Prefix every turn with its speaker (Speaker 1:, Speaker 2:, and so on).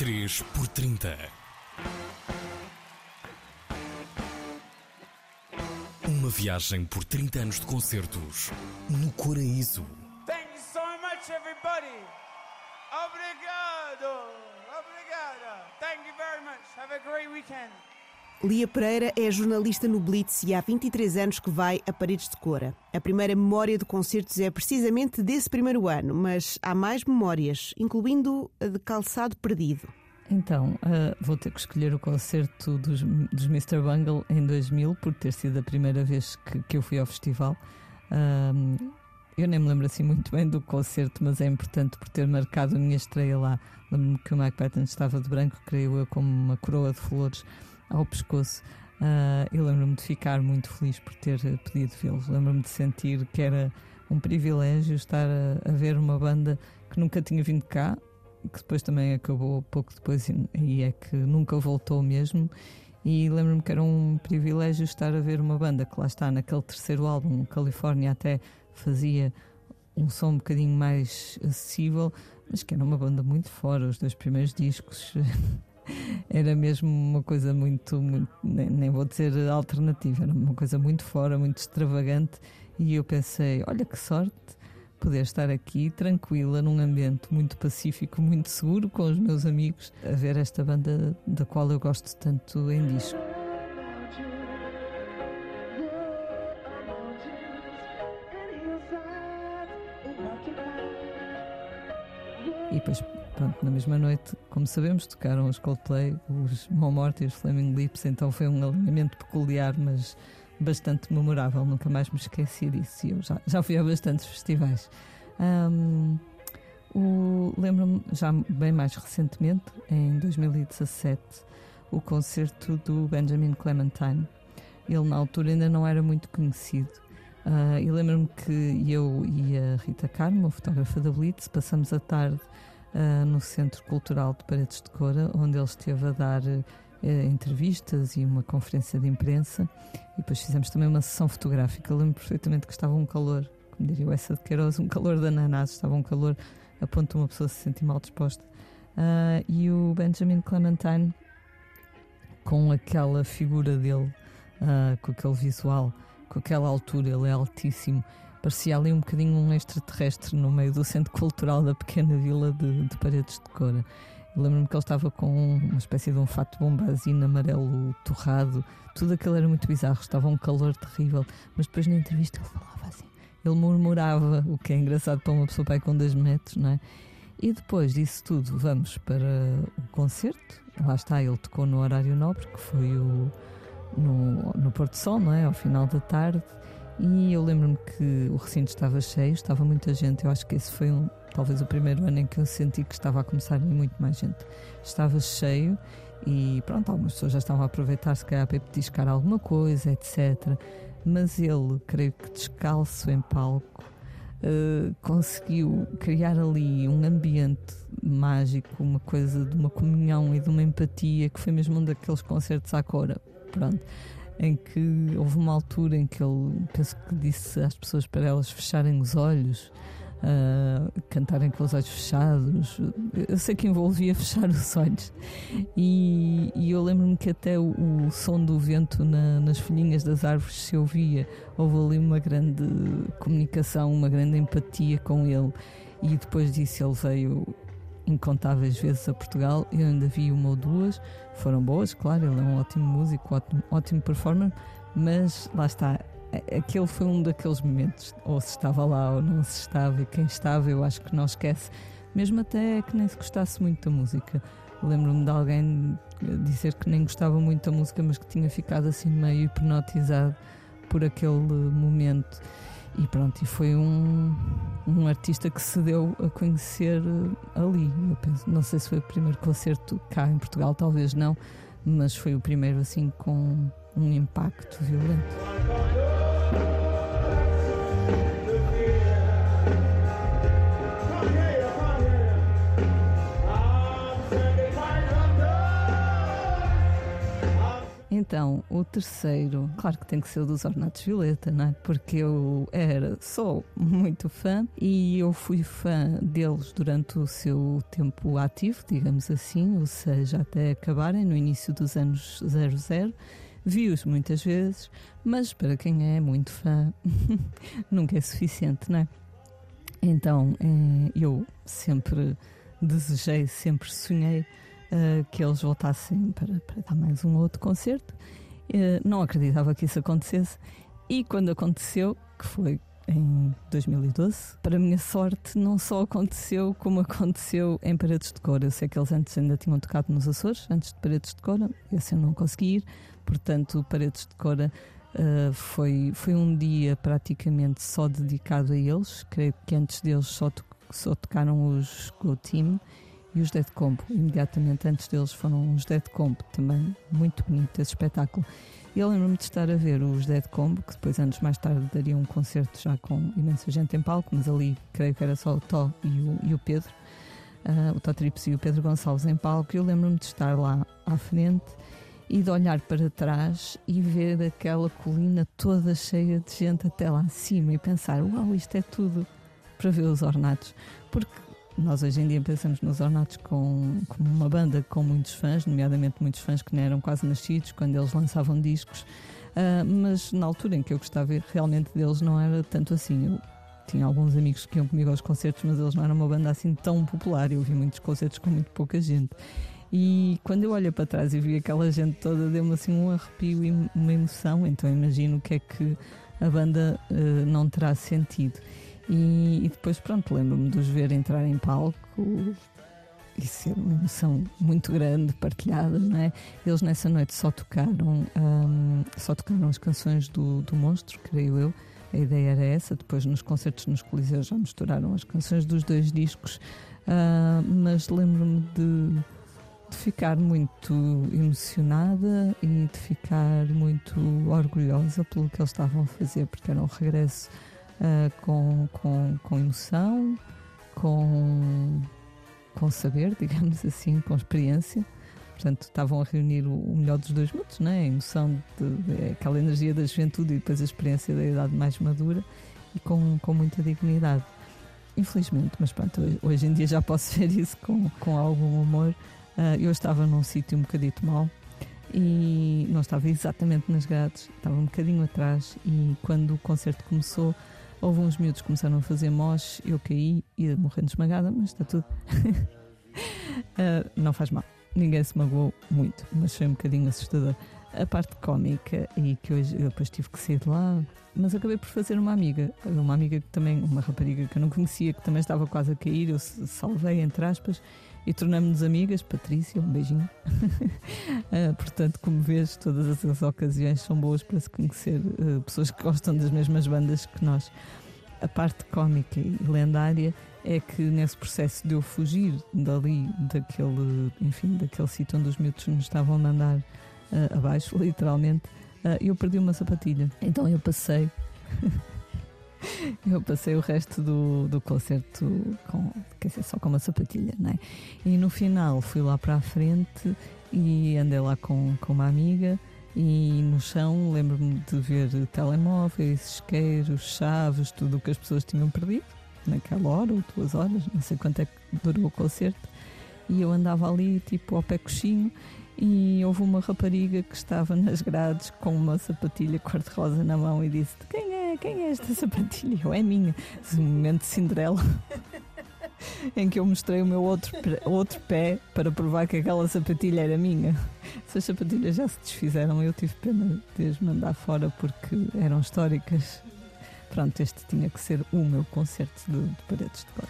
Speaker 1: 23 por 30. Uma viagem por 30 anos de concertos no Coraíso.
Speaker 2: Thank you so much, everybody. Obrigado. Obrigada. Thank you very much. Have a great weekend.
Speaker 3: Lia Pereira é jornalista no Blitz e há 23 anos que vai a Paredes de Cora. A primeira memória de concertos é precisamente desse primeiro ano, mas há mais memórias, incluindo a de Calçado Perdido.
Speaker 4: Então, uh, vou ter que escolher o concerto dos, dos Mr. Bungle em 2000, por ter sido a primeira vez que, que eu fui ao festival. Uh, eu nem me lembro assim muito bem do concerto, mas é importante por ter marcado a minha estreia lá. Lembro-me que o Mike Patton estava de branco, creio eu, como uma coroa de flores ao pescoço. Uh, eu lembro-me de ficar muito feliz por ter pedido vê-los. Lembro-me de sentir que era um privilégio estar a, a, ver uma banda que nunca tinha vindo cá, que depois também acabou pouco depois e é que nunca voltou mesmo. E lembro-me que era um privilégio estar a ver uma banda que lá está naquele terceiro álbum, Califórnia, até fazia um som um bocadinho mais acessível, mas que era uma banda muito fora. Os dois primeiros discos era mesmo uma coisa muito, muito nem, nem, vou dizer alternativa, era uma coisa muito fora, muito extravagante. E eu pensei: olha que sorte poder estar aqui tranquila, num ambiente muito pacífico, muito seguro, com os meus amigos, a ver esta banda da qual eu gosto tanto em disco. E depois Pronto, na mesma noite, como sabemos, tocaram os Coldplay, os Momort e os Flaming Lips, então foi um alinhamento peculiar, mas bastante memorável. Nunca mais me esqueci disso. Eu já, já fui a bastantes festivais. Um, Lembro-me, já bem mais recentemente, em 2017, o concerto do Benjamin Clementine. Ele, na altura, ainda não era muito conhecido. Uh, e lembro-me que eu e a Rita Carmo, fotógrafa da Blitz, passamos a tarde uh, no Centro Cultural de Paredes de Cora, onde ele esteve a dar uh, entrevistas e uma conferência de imprensa. E depois fizemos também uma sessão fotográfica. Eu lembro perfeitamente que estava um calor, como diria o Essa de Queiroz, um calor de ananás, estava um calor a ponto de uma pessoa se sentir mal disposta. Uh, e o Benjamin Clementine, com aquela figura dele, uh, com aquele visual, com aquela altura, ele é altíssimo Parecia ali um bocadinho um extraterrestre no meio do centro cultural da pequena vila de, de Paredes de Cora. Lembro-me que ele estava com uma espécie de um fato de bombazina amarelo torrado. Tudo aquilo era muito bizarro, estava um calor terrível. Mas depois na entrevista ele falava assim. Ele murmurava, o que é engraçado para uma pessoa pai com 2 metros, não é? E depois disso tudo, vamos para o concerto. Lá está, ele tocou no horário nobre, que foi o, no, no Porto Sol, não é? Ao final da tarde. E eu lembro-me que o recinto estava cheio, estava muita gente. Eu acho que esse foi um, talvez o primeiro ano em que eu senti que estava a começar muito mais gente. Estava cheio e pronto, algumas pessoas já estavam a aproveitar se calhar para petiscar alguma coisa, etc. Mas ele, creio que descalço em palco, uh, conseguiu criar ali um ambiente mágico, uma coisa de uma comunhão e de uma empatia que foi mesmo um daqueles concertos à cora. Pronto em que houve uma altura em que ele, penso que disse às pessoas para elas fecharem os olhos, uh, cantarem com os olhos fechados. Eu sei que envolvia fechar os olhos. E, e eu lembro-me que até o, o som do vento na, nas folhinhas das árvores se ouvia. Houve ali uma grande comunicação, uma grande empatia com ele. E depois disso ele veio incontáveis vezes a Portugal. Eu ainda vi uma ou duas, foram boas, claro, ele é um ótimo músico, ótimo, ótimo performer, mas lá está. Aquele foi um daqueles momentos, ou se estava lá ou não se estava, e quem estava eu acho que não esquece, mesmo até que nem se gostasse muito da música. Lembro-me de alguém dizer que nem gostava muito da música, mas que tinha ficado assim meio hipnotizado por aquele momento. E pronto, e foi um, um artista que se deu a conhecer eh, ali. Eu penso, não sei se foi o primeiro concerto cá em Portugal, talvez não, mas foi o primeiro assim com um impacto violento. Então, o terceiro, claro que tem que ser o dos Ornatos Violeta, não é? Porque eu era, sou muito fã e eu fui fã deles durante o seu tempo ativo, digamos assim, ou seja, até acabarem no início dos anos 00. Vi-os muitas vezes, mas para quem é muito fã, nunca é suficiente, não é? Então, eh, eu sempre desejei, sempre sonhei uh, que eles voltassem para, para, dar mais um outro concerto. Uh, não acreditava que isso acontecesse e quando aconteceu, que foi em 2012, para minha sorte, não só aconteceu como aconteceu em Paredes de Cora. Eu sei que eles antes ainda tinham tocado nos Açores, antes de Paredes de Cora, esse eu não consegui ir, portanto, Paredes de Cora uh, foi, foi um dia praticamente só dedicado a eles. Creio que antes deles só, to só tocaram os Go Team e os Dead Combo. Imediatamente antes deles foram os Dead Combo, também muito bonito esse espetáculo. E eu lembro-me de estar a ver os Dead Combo, que depois anos mais tarde daria um concerto já com imensa gente em palco, mas ali creio que era só o Tó e o, e o Pedro, uh, o Tó Trips e o Pedro Gonçalves em palco. E eu lembro-me de estar lá à frente e de olhar para trás e ver aquela colina toda cheia de gente até lá acima e pensar: uau, isto é tudo para ver os ornatos. Porque nós hoje em dia pensamos nos Ornatos com, como uma banda com muitos fãs, nomeadamente muitos fãs que não eram quase nascidos quando eles lançavam discos, uh, mas na altura em que eu gostava realmente deles não era tanto assim. Eu tinha alguns amigos que iam comigo aos concertos, mas eles não eram uma banda assim tão popular. Eu vi muitos concertos com muito pouca gente. E quando eu olho para trás e vi aquela gente toda, deu-me assim um arrepio e uma emoção. Então imagino o que é que a banda uh, não terá sentido. E, e depois, pronto, lembro-me de os ver entrar em palco e ser uma emoção muito grande, partilhada, não é? Eles nessa noite só tocaram, um, só tocaram as canções do, do Monstro, creio eu. A ideia era essa. Depois, nos concertos nos Coliseus, já misturaram as canções dos dois discos. Uh, mas lembro-me de, de ficar muito emocionada e de ficar muito orgulhosa pelo que eles estavam a fazer, porque era um regresso uh, com, com, com emoção, com, com saber, digamos assim, com experiência. Portanto, estavam a reunir o, o melhor dos dois mundos, né? a emoção, de, de, aquela energia da juventude e depois a experiência da idade mais madura e com, com muita dignidade. Infelizmente, mas pronto, hoje, hoje em dia já posso ver isso com, com algum humor. Uh, eu estava num sítio um bocadito mal e não estava exatamente nas grades, estava um bocadinho atrás e quando o concerto começou Houve uns miúdos que começaram a fazer mosh, eu caí e morrendo esmagada, mas está tudo. uh, não faz mal. Ninguém se magoou muito, mas foi um bocadinho assustador. A parte cómica, e que hoje eu depois tive que sair de lá, mas acabei por fazer uma amiga, uma amiga que também, uma rapariga que eu não conhecia, que também estava quase a cair, eu salvei, entre aspas, e tornamos-nos amigas. Patrícia, um beijinho. uh, portanto, como vês, todas essas ocasiões são boas para se conhecer uh, pessoas que gostam das mesmas bandas que nós. A parte cómica e lendária é que nesse processo de eu fugir dali, daquele, enfim, daquele sítio onde os miúdos nos estavam a mandar uh, abaixo, literalmente, eu perdi uma sapatilha. Então eu passei Eu passei o resto do, do concerto com, quer dizer, só com uma sapatilha, não é? E no final fui lá para a frente e andei lá com, com uma amiga e no chão lembro-me de ver telemóveis, isqueiros, chaves, tudo o que as pessoas tinham perdido naquela hora ou duas horas, não sei quanto é que durou o concerto. E eu andava ali tipo ao pé coxinho e houve uma rapariga que estava nas grades com uma sapatilha cor-de-rosa na mão e disse: Quem é? Quem é esta sapatilha? Eu, é minha. Um momento de Cinderela. em que eu mostrei o meu outro, outro pé para provar que aquela sapatilha era minha. Essas sapatilhas já se desfizeram, eu tive pena de as mandar fora porque eram históricas. Pronto, este tinha que ser o meu concerto de, de paredes de cor.